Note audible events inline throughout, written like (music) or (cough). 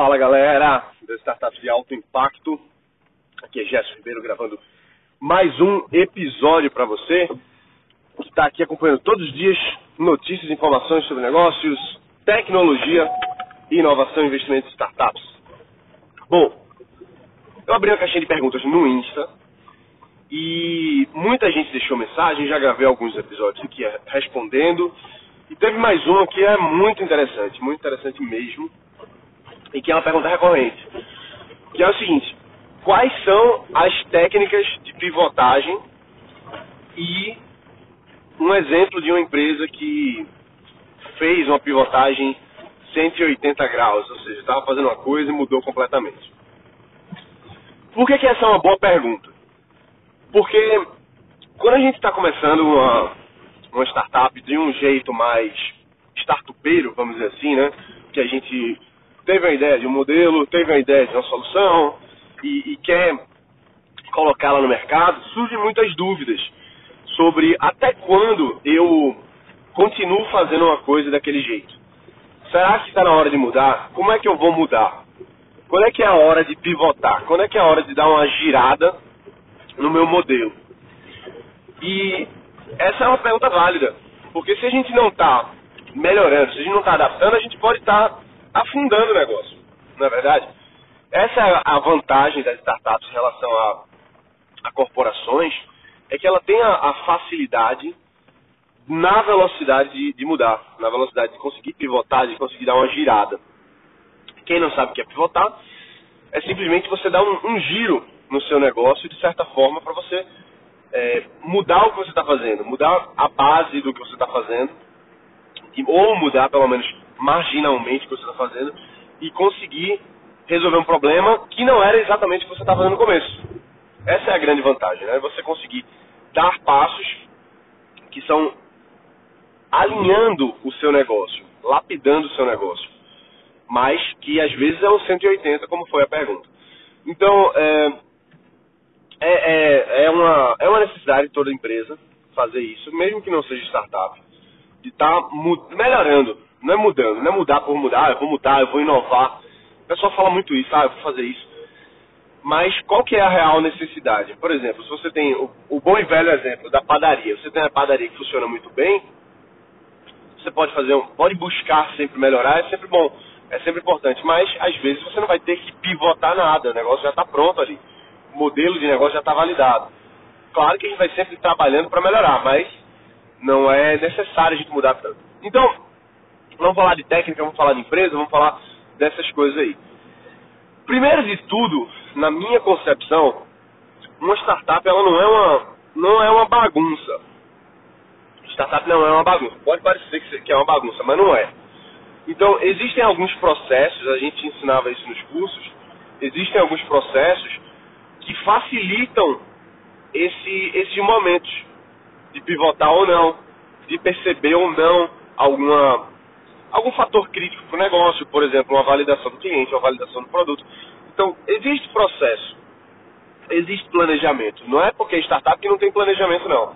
Fala galera das startups de alto impacto. Aqui é Gerson Ribeiro gravando mais um episódio para você que está aqui acompanhando todos os dias notícias e informações sobre negócios, tecnologia, inovação e investimento em startups. Bom, eu abri uma caixinha de perguntas no Insta e muita gente deixou mensagem, já gravei alguns episódios aqui respondendo e teve mais uma que é muito interessante, muito interessante mesmo e que é uma pergunta recorrente, que é o seguinte: quais são as técnicas de pivotagem e um exemplo de uma empresa que fez uma pivotagem 180 graus, ou seja, estava fazendo uma coisa e mudou completamente. Por que, que essa é uma boa pergunta? Porque quando a gente está começando uma, uma startup de um jeito mais startupeiro, vamos dizer assim, né? Que a gente teve a ideia de um modelo, teve a ideia de uma solução e, e quer colocá-la no mercado, surgem muitas dúvidas sobre até quando eu continuo fazendo uma coisa daquele jeito. Será que está na hora de mudar? Como é que eu vou mudar? Quando é que é a hora de pivotar? Quando é que é a hora de dar uma girada no meu modelo? E essa é uma pergunta válida, porque se a gente não está melhorando, se a gente não está adaptando, a gente pode estar tá afundando o negócio, não é verdade? Essa é a vantagem das startups em relação a, a corporações, é que ela tem a, a facilidade na velocidade de, de, mudar, na velocidade de conseguir pivotar, de conseguir dar uma girada. Quem não sabe o que é pivotar, é simplesmente você dar um, um giro no seu negócio, de certa forma, para você é, mudar o que você está fazendo, mudar a base do que você está fazendo, ou mudar, pelo menos, marginalmente o que você está fazendo e conseguir resolver um problema que não era exatamente o que você estava fazendo no começo. Essa é a grande vantagem, né? Você conseguir dar passos que são alinhando o seu negócio, lapidando o seu negócio, mas que às vezes é um 180, como foi a pergunta. Então, é, é, é, é, uma, é uma necessidade de toda empresa fazer isso, mesmo que não seja startup, de estar tá melhorando não é mudando, não é mudar por mudar, eu vou mudar, eu vou inovar. O pessoal fala muito isso, ah, eu vou fazer isso. Mas qual que é a real necessidade? Por exemplo, se você tem o, o bom e velho exemplo da padaria, você tem uma padaria que funciona muito bem, você pode fazer um, pode buscar sempre melhorar, é sempre bom, é sempre importante, mas às vezes você não vai ter que pivotar nada, o negócio já está pronto ali, o modelo de negócio já está validado. Claro que a gente vai sempre trabalhando para melhorar, mas não é necessário a gente mudar tanto. Então, Vamos falar de técnica, vamos falar de empresa, vamos falar dessas coisas aí. Primeiro de tudo, na minha concepção, uma startup ela não é uma, não é uma bagunça. Startup não é uma bagunça. Pode parecer que é uma bagunça, mas não é. Então, existem alguns processos, a gente ensinava isso nos cursos, existem alguns processos que facilitam esse, esses momentos de pivotar ou não, de perceber ou não alguma algum fator crítico para o negócio, por exemplo, uma validação do cliente, uma validação do produto. Então, existe processo, existe planejamento. Não é porque é startup que não tem planejamento, não.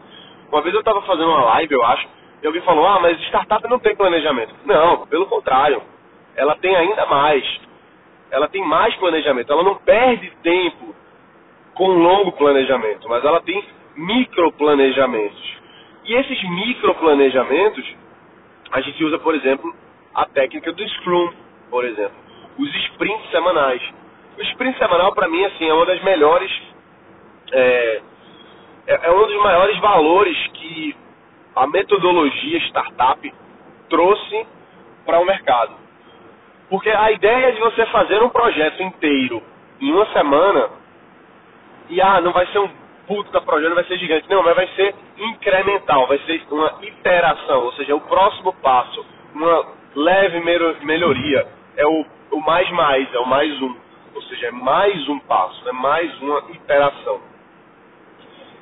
Uma vez eu estava fazendo uma live, eu acho, e alguém falou, ah, mas startup não tem planejamento. Não, pelo contrário. Ela tem ainda mais. Ela tem mais planejamento. Ela não perde tempo com longo planejamento, mas ela tem microplanejamentos. E esses microplanejamentos a gente usa, por exemplo, a técnica do Scrum, por exemplo. Os sprints semanais. O sprint semanal, para mim, assim, é uma das melhores. É, é, é um dos maiores valores que a metodologia startup trouxe para o mercado. Porque a ideia de você fazer um projeto inteiro em uma semana e ah, não vai ser um puto da projeto, não vai ser gigante, não, mas vai ser incremental, vai ser uma iteração, ou seja, o próximo passo, uma leve melhoria. É o, o mais mais, é o mais um. Ou seja, é mais um passo, é mais uma iteração.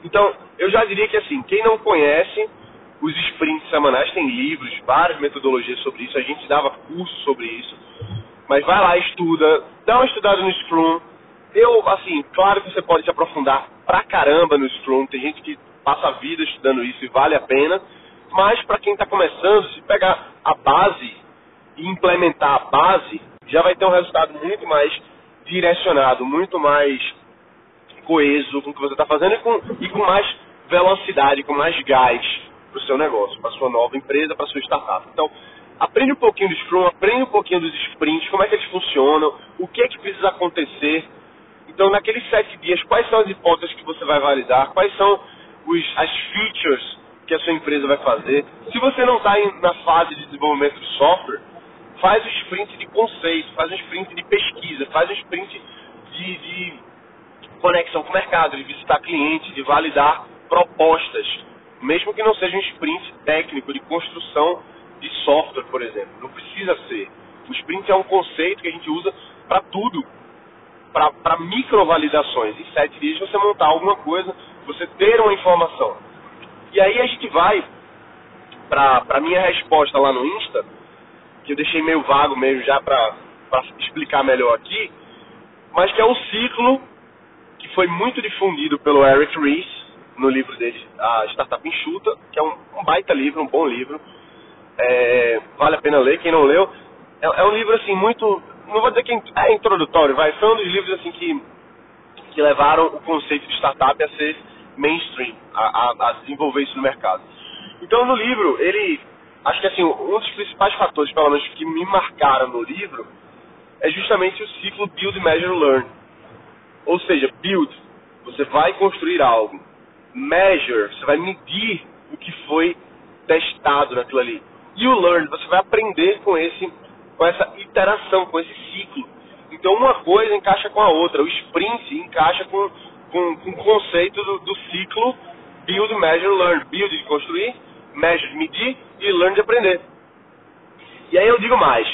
Então, eu já diria que assim, quem não conhece os sprints semanais, tem livros, várias metodologias sobre isso, a gente dava curso sobre isso. Mas vai lá, estuda, dá uma estudada no Scrum. Eu, assim, claro que você pode se aprofundar pra caramba no Scrum, tem gente que passa a vida estudando isso e vale a pena. Mas para quem está começando, se pegar a base e implementar a base, já vai ter um resultado muito mais direcionado, muito mais coeso com o que você está fazendo e com, e com mais velocidade, com mais gás para o seu negócio, para sua nova empresa, para sua startup. Então, aprende um pouquinho do Scrum, aprende um pouquinho dos sprints, como é que eles funcionam, o que é que precisa acontecer. Então, naqueles sete dias, quais são as hipóteses que você vai validar, quais são os, as features que a sua empresa vai fazer. Se você não está na fase de desenvolvimento de software, faz o sprint de conceito, faz um sprint de pesquisa, faz um sprint de, de conexão com o mercado, de visitar cliente, de validar propostas, mesmo que não seja um sprint técnico de construção de software, por exemplo. Não precisa ser. O sprint é um conceito que a gente usa para tudo, para microvalidações. Em sete dias você montar alguma coisa, você ter uma informação. E aí a gente vai para a minha resposta lá no Insta, que eu deixei meio vago mesmo já para explicar melhor aqui, mas que é o ciclo que foi muito difundido pelo Eric Ries no livro dele, A Startup Enxuta, que é um, um baita livro, um bom livro. É, vale a pena ler, quem não leu. É, é, um livro assim muito, não vou dizer que é introdutório, vai, foi um dos livros assim que, que levaram o conceito de startup a ser mainstream, a, a, a desenvolver isso no mercado. Então no livro, ele, acho que assim, um dos principais fatores, pelo menos, que me marcaram no livro, é justamente o ciclo Build, Measure, Learn ou seja, build, você vai construir algo. Measure, você vai medir o que foi testado naquilo ali. E o learn, você vai aprender com esse com essa iteração, com esse ciclo. Então uma coisa encaixa com a outra. O sprint encaixa com, com, com o conceito do, do ciclo build, measure, learn. Build de construir, measure de medir e learn de aprender. E aí eu digo mais.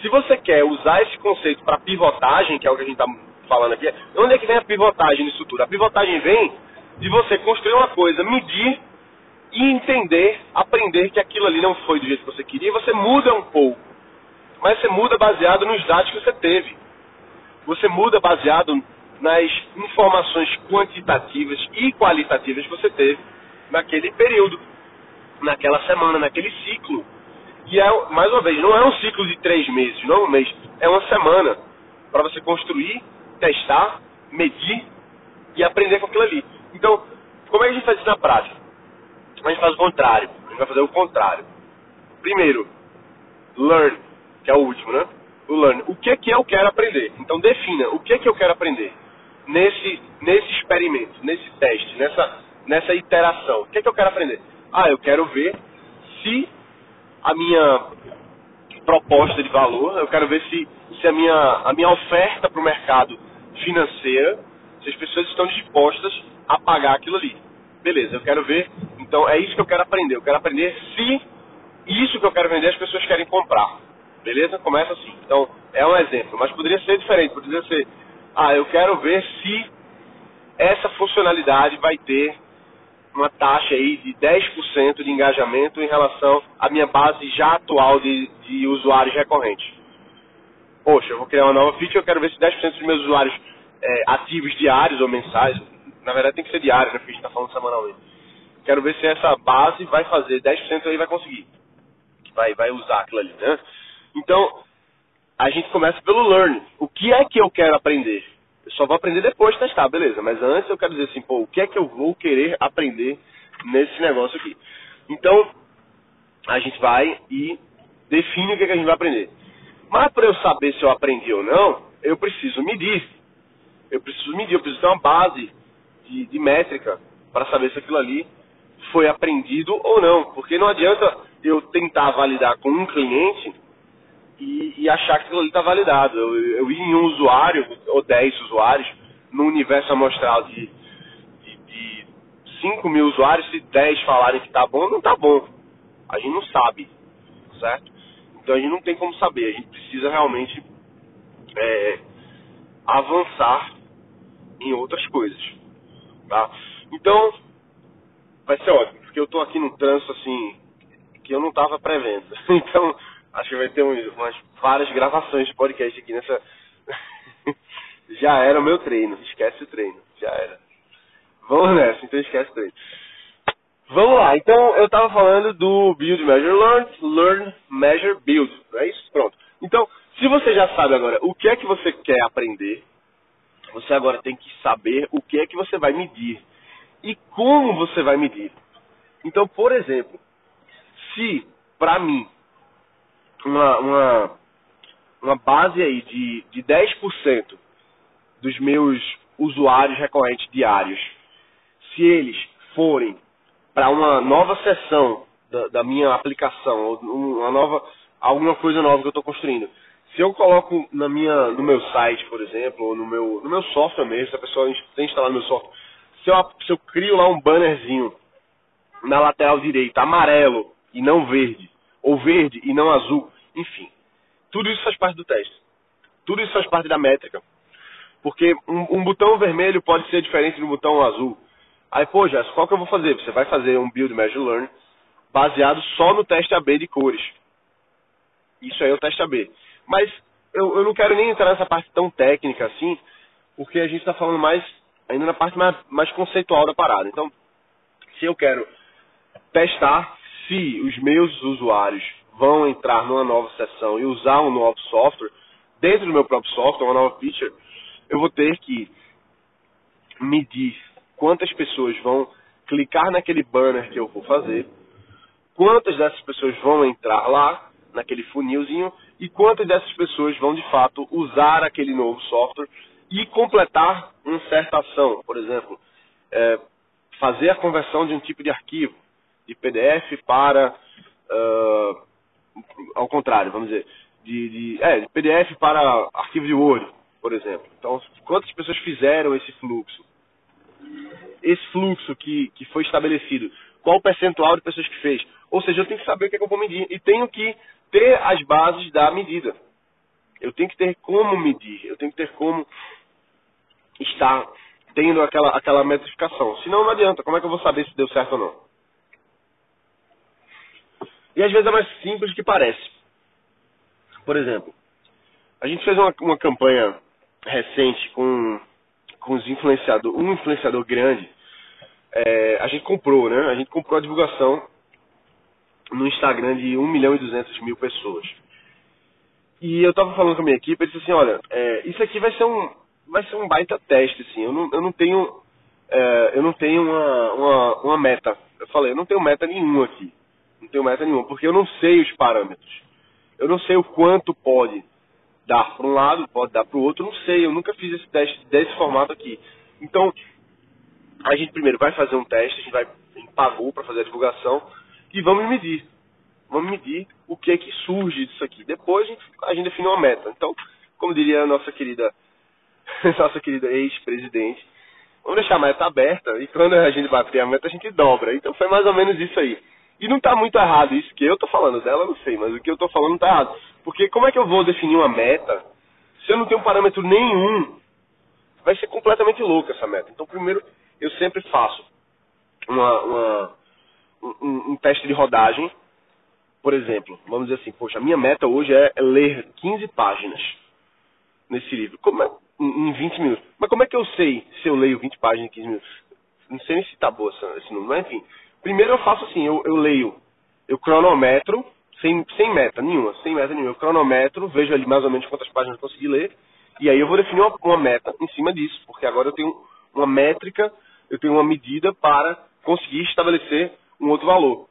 Se você quer usar esse conceito para pivotagem, que é o que a gente está falando aqui, onde é que vem a pivotagem nisso tudo? A pivotagem vem de você construir uma coisa, medir e entender, aprender que aquilo ali não foi do jeito que você queria, e você muda um pouco. Mas você muda baseado nos dados que você teve. Você muda baseado nas informações quantitativas e qualitativas que você teve naquele período, naquela semana, naquele ciclo. E é, mais uma vez, não é um ciclo de três meses, não é um mês, é uma semana para você construir testar, medir e aprender com aquilo ali. Então, como é que a gente faz isso na prática? A gente faz o contrário. A gente vai fazer o contrário. Primeiro, learn, que é o último, né? O learn. O que é que eu quero aprender? Então defina o que é que eu quero aprender nesse, nesse experimento, nesse teste, nessa, nessa iteração. O que é que eu quero aprender? Ah, eu quero ver se a minha proposta de valor, eu quero ver se, se a, minha, a minha oferta para o mercado financeira, se as pessoas estão dispostas a pagar aquilo ali. Beleza, eu quero ver. Então é isso que eu quero aprender. Eu quero aprender se isso que eu quero vender as pessoas querem comprar. Beleza? Começa assim. Então é um exemplo, mas poderia ser diferente. Poderia ser, ah, eu quero ver se essa funcionalidade vai ter uma taxa aí de 10% de engajamento em relação à minha base já atual de, de usuários recorrentes poxa, eu vou criar uma nova feature, eu quero ver se 10% dos meus usuários é, ativos diários ou mensais, na verdade tem que ser diário, né, porque a gente está falando semanalmente. Quero ver se essa base vai fazer 10% aí vai conseguir. Vai, vai usar aquilo ali, né? Então, a gente começa pelo learning. O que é que eu quero aprender? Eu só vou aprender depois de testar, beleza. Mas antes eu quero dizer assim, pô, o que é que eu vou querer aprender nesse negócio aqui? Então, a gente vai e define o que, é que a gente vai aprender. Mas para eu saber se eu aprendi ou não, eu preciso medir. Eu preciso medir, eu preciso ter uma base de, de métrica para saber se aquilo ali foi aprendido ou não. Porque não adianta eu tentar validar com um cliente e, e achar que aquilo ali está validado. Eu, ir em um usuário, ou 10 usuários, no universo amostral de, de, de 5 mil usuários, se 10 falarem que está bom, não está bom. A gente não sabe, certo? Então a gente não tem como saber, a gente precisa realmente é, avançar em outras coisas. Tá? Então, vai ser ótimo, porque eu estou aqui no trânsito assim, que eu não estava prevendo. (laughs) Então, acho que vai ter umas várias gravações de podcast aqui nessa. (laughs) já era o meu treino, esquece o treino, já era. Vamos nessa, então esquece o treino. Vamos lá, então eu estava falando do Build, Measure, Learn, Learn, Measure, Build, não é isso? Pronto. Então, se você já sabe agora o que é que você quer aprender, você agora tem que saber o que é que você vai medir e como você vai medir. Então, por exemplo, se para mim uma, uma, uma base aí de, de 10% dos meus usuários recorrentes diários, se eles forem para uma nova sessão da, da, minha aplicação, uma nova, alguma coisa nova que eu estou construindo, se eu coloco na minha, no meu site, por exemplo, ou no meu, no meu software mesmo, se a pessoa tem instalado meu software, se eu, se eu crio lá um bannerzinho na lateral direita, amarelo e não verde, ou verde e não azul, enfim, tudo isso faz parte do teste. Tudo isso faz parte da métrica. Porque um, um botão vermelho pode ser diferente do botão azul. Aí, pô, Jéssica, qual que eu vou fazer? Você vai fazer um Build Measure Learn baseado só no teste AB de cores. Isso aí é o teste AB. Mas eu, eu não quero nem entrar nessa parte tão técnica assim, porque a gente está falando mais ainda na parte mais, mais conceitual da parada. Então, se eu quero testar se os meus usuários vão entrar numa nova sessão e usar um novo software, dentro do meu próprio software, uma nova feature, eu vou ter que medir quantas pessoas vão clicar naquele banner que eu vou fazer, quantas dessas pessoas vão entrar lá, naquele funilzinho, e quantas dessas pessoas vão de fato usar aquele novo software e completar uma certa ação. Por exemplo, é, fazer a conversão de um tipo de arquivo, de PDF para. Uh, ao contrário, vamos dizer, de, de, é, de PDF para arquivo de Word, por exemplo. Então, quantas pessoas fizeram esse fluxo? Esse fluxo que, que foi estabelecido, qual o percentual de pessoas que fez? Ou seja, eu tenho que saber o que, é que eu vou medir e tenho que ter as bases da medida. Eu tenho que ter como medir, eu tenho que ter como estar tendo aquela, aquela metrificação. Senão não adianta, como é que eu vou saber se deu certo ou não? E às vezes é mais simples do que parece. Por exemplo, a gente fez uma, uma campanha recente com, com os influenciador, um influenciador grande. É, a gente comprou, né? A gente comprou a divulgação no Instagram de 1 milhão e 200 mil pessoas. E eu tava falando com a minha equipe, ele disse assim, olha, é, isso aqui vai ser um vai ser um baita teste, assim. Eu não, eu não tenho é, eu não tenho uma, uma, uma meta. Eu falei, eu não tenho meta nenhuma aqui. Não tenho meta nenhuma, porque eu não sei os parâmetros. Eu não sei o quanto pode dar para um lado, pode dar para o outro, não sei. Eu nunca fiz esse teste desse formato aqui. Então, a gente primeiro vai fazer um teste, a gente vai a gente pagou para fazer a divulgação e vamos medir. Vamos medir o que é que surge disso aqui. Depois a gente, a gente define uma meta. Então, como diria a nossa querida, (laughs) nossa querida ex-presidente, vamos deixar a meta aberta e quando a gente bater a meta a gente dobra. Então foi mais ou menos isso aí. E não está muito errado isso que eu estou falando, dela não sei, mas o que eu estou falando está errado. Porque como é que eu vou definir uma meta se eu não tenho parâmetro nenhum? Vai ser completamente louca essa meta. Então primeiro eu sempre faço uma, uma um, um, teste de rodagem. Por exemplo, vamos dizer assim, poxa, a minha meta hoje é ler 15 páginas nesse livro. Como é, em 20 minutos. Mas como é que eu sei se eu leio 20 páginas em 15 minutos? Não sei nem se tá boa esse número, mas enfim. Primeiro eu faço assim, eu, eu leio, eu cronometro, sem, sem meta nenhuma, sem meta nenhuma. Eu cronometro, vejo ali mais ou menos quantas páginas eu consegui ler, e aí eu vou definir uma, uma meta em cima disso, porque agora eu tenho uma métrica, eu tenho uma medida para conseguir estabelecer um outro valor,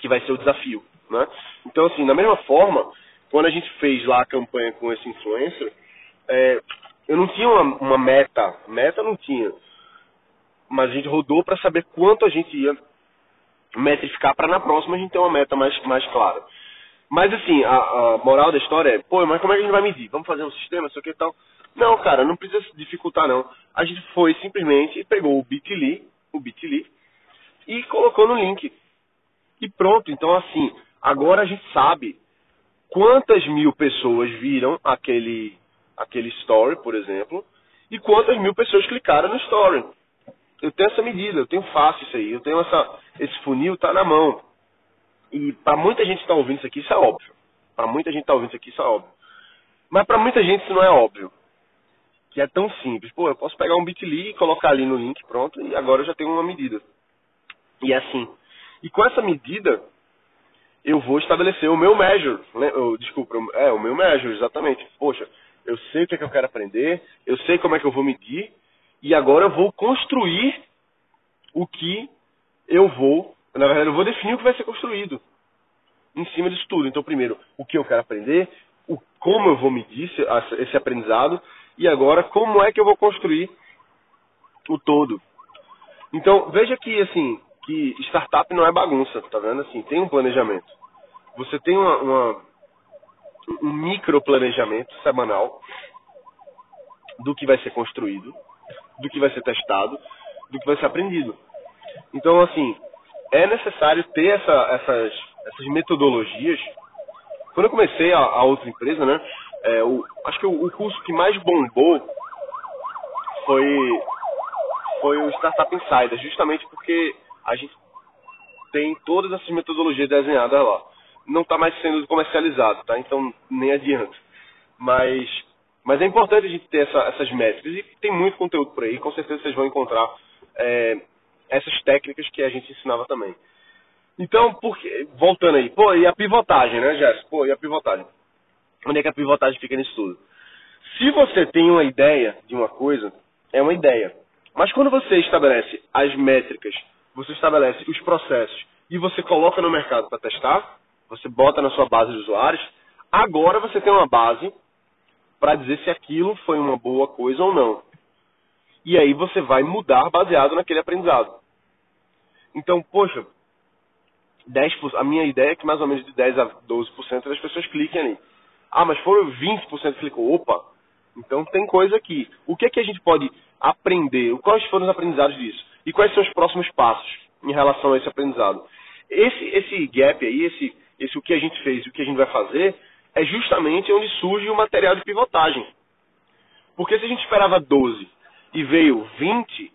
que vai ser o desafio. Né? Então, assim, da mesma forma, quando a gente fez lá a campanha com esse influencer, é, eu não tinha uma, uma meta, meta não tinha, mas a gente rodou para saber quanto a gente ia metrificar para na próxima a gente ter uma meta mais, mais clara. Mas assim, a, a, moral da história é, pô, mas como é que a gente vai medir? Vamos fazer um sistema, sei o que tal. Não, cara, não precisa se dificultar não. A gente foi simplesmente pegou o Bitly, o Bitly, e colocou no link. E pronto, então assim, agora a gente sabe quantas mil pessoas viram aquele, aquele story, por exemplo, e quantas mil pessoas clicaram no story eu tenho essa medida, eu tenho fácil isso aí, eu tenho essa, esse funil tá na mão. E para muita gente que está ouvindo isso aqui, isso é óbvio. Para muita gente que está ouvindo isso aqui, isso é óbvio. Mas para muita gente isso não é óbvio. Que é tão simples. Pô, eu posso pegar um bit.ly e colocar ali no link, pronto, e agora eu já tenho uma medida. E é assim. E com essa medida, eu vou estabelecer o meu measure. Né? Eu, desculpa, é o meu measure, exatamente. Poxa, eu sei o que, é que eu quero aprender, eu sei como é que eu vou medir, e agora eu vou construir o que eu vou, na verdade, eu vou definir o que vai ser construído em cima disso tudo. Então, primeiro, o que eu quero aprender, o, como eu vou medir esse, aprendizado, e agora, como é que eu vou construir o todo. Então, veja que, assim, que startup não é bagunça, tá vendo? Assim, tem um planejamento. Você tem uma, uma um micro planejamento semanal do que vai ser construído, do que vai ser testado, do que vai ser aprendido. Então, assim, é necessário ter essa, essas, essas metodologias. Quando eu comecei a, a outra empresa, né, é, o, acho que o, o curso que mais bombou foi, foi o Startup Insider, justamente porque a gente tem todas essas metodologias desenhadas lá. Não está mais sendo comercializado, tá? Então nem adianta. Mas, mas é importante a gente ter essa, essas métricas e tem muito conteúdo por aí. Com certeza vocês vão encontrar é, essas técnicas que a gente ensinava também. Então, porque, voltando aí, pô, e a pivotagem, né, Jéssica? Pô, e a pivotagem? Onde é que a pivotagem fica nisso tudo? Se você tem uma ideia de uma coisa, é uma ideia. Mas quando você estabelece as métricas você estabelece os processos e você coloca no mercado para testar, você bota na sua base de usuários, agora você tem uma base para dizer se aquilo foi uma boa coisa ou não. E aí você vai mudar baseado naquele aprendizado. Então, poxa, 10%, a minha ideia é que mais ou menos de 10 a 12% das pessoas cliquem ali. Ah, mas foram 20% que clicou. Opa, então tem coisa aqui. O que é que a gente pode aprender? Quais foram os aprendizados disso? E quais são os próximos passos em relação a esse aprendizado? Esse, esse gap aí, esse, esse o que a gente fez e o que a gente vai fazer, é justamente onde surge o material de pivotagem. Porque se a gente esperava 12 e veio 20,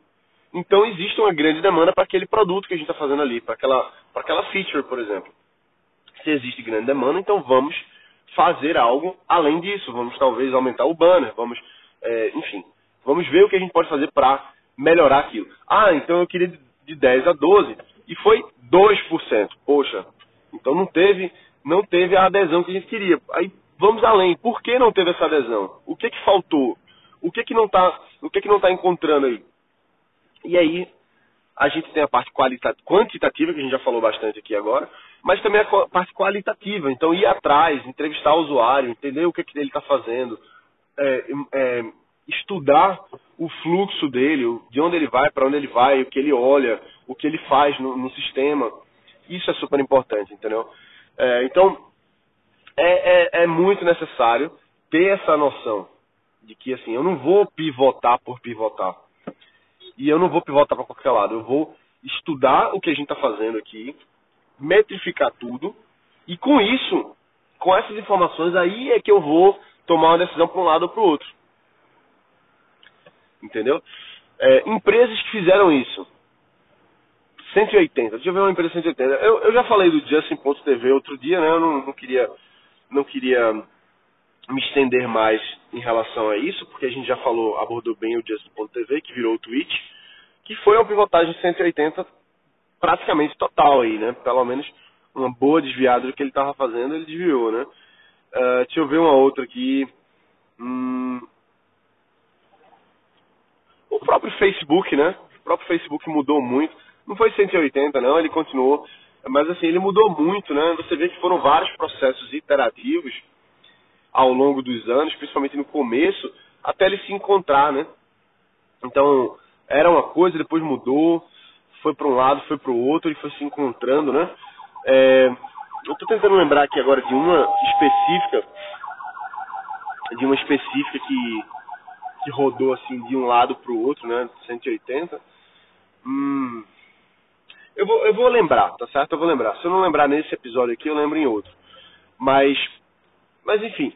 então existe uma grande demanda para aquele produto que a gente está fazendo ali, para aquela, aquela feature, por exemplo. Se existe grande demanda, então vamos fazer algo além disso. Vamos talvez aumentar o banner, vamos, é, enfim, vamos ver o que a gente pode fazer para melhorar aquilo. Ah, então eu queria de 10 a 12 e foi 2%. Poxa, então não teve, não teve a adesão que a gente queria. Aí vamos além. Por que não teve essa adesão? O que que faltou? O que que não está, o que que não tá encontrando aí? E aí a gente tem a parte quantitativa que a gente já falou bastante aqui agora, mas também a parte qualitativa. Então ir atrás, entrevistar o usuário, entender o que que ele está fazendo, é, é, estudar o fluxo dele, de onde ele vai, para onde ele vai, o que ele olha, o que ele faz no, no sistema. Isso é super importante, entendeu? É, então, é, é, é, muito necessário ter essa noção de que, assim, eu não vou pivotar por pivotar. E eu não vou pivotar para qualquer lado. Eu vou estudar o que a gente está fazendo aqui, metrificar tudo, e com isso, com essas informações, aí é que eu vou tomar uma decisão para um lado ou para o outro entendeu? É, empresas que fizeram isso. 180. Deixa eu ver uma empresa 180. Eu, eu já falei do Justin.tv outro dia, né? Eu não, não, queria, não queria me estender mais em relação a isso, porque a gente já falou, abordou bem o Justin.tv, que virou o Twitch, que foi uma pivotagem 180 praticamente total aí, né? Pelo menos uma boa desviada do que ele estava fazendo, ele desviou, né? Uh, deixa eu ver uma outra aqui. Hum, o próprio Facebook, né? O próprio Facebook mudou muito. Não foi 180, não, ele continuou. Mas assim, ele mudou muito, né? Você vê que foram vários processos iterativos ao longo dos anos, principalmente no começo, até ele se encontrar, né? Então, era uma coisa, depois mudou, foi para um lado, foi para o outro, e foi se encontrando, né? É, eu estou tentando lembrar aqui agora de uma específica, de uma específica que que rodou assim de um lado para o outro, né? 180. Hum, eu vou, eu vou lembrar, tá certo? Eu vou lembrar. Se eu não lembrar nesse episódio aqui, eu lembro em outro. Mas, mas enfim,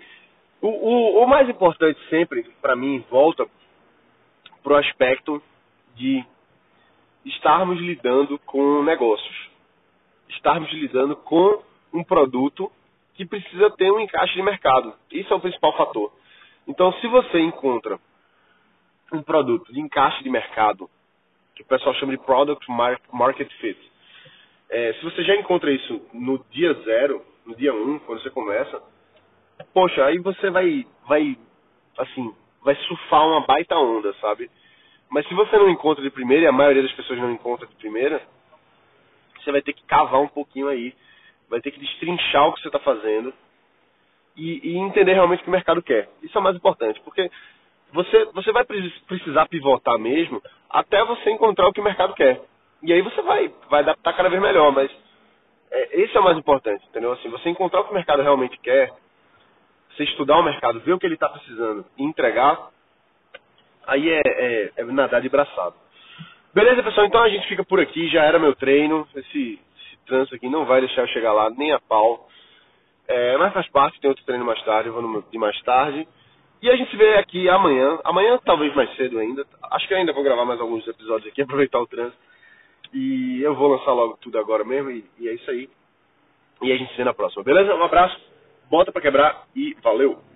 o, o, o mais importante sempre, para mim, volta pro aspecto de estarmos lidando com negócios. Estarmos lidando com um produto que precisa ter um encaixe de mercado. Isso é o principal fator. Então, se você encontra um produto de encaixe de mercado, que o pessoal chama de Product Market Fit. É, se você já encontra isso no dia zero, no dia um, quando você começa, poxa, aí você vai, vai, assim, vai surfar uma baita onda, sabe? Mas se você não encontra de primeira, e a maioria das pessoas não encontra de primeira, você vai ter que cavar um pouquinho aí, vai ter que destrinchar o que você está fazendo e, e, entender realmente o que o mercado quer. Isso é o mais importante, porque você, você vai precisar pivotar mesmo até você encontrar o que o mercado quer. E aí você vai, vai adaptar cada vez melhor, mas é, esse é o mais importante, entendeu? Assim, você encontrar o que o mercado realmente quer, você estudar o mercado, ver o que ele está precisando e entregar, aí é, é, é nadar de braçado. Beleza, pessoal? Então a gente fica por aqui. Já era meu treino. Esse, esse trânsito aqui não vai deixar eu chegar lá nem a pau. É, mas faz parte, tem outro treino mais tarde, eu vou no de mais tarde. E a gente vê aqui amanhã. Amanhã, talvez mais cedo ainda. Acho que ainda vou gravar mais alguns episódios aqui, (laughs) aproveitar o trânsito. E eu vou lançar logo tudo agora mesmo. E, e é isso aí. E a gente se vê na próxima, beleza? Um abraço, bota pra quebrar e valeu!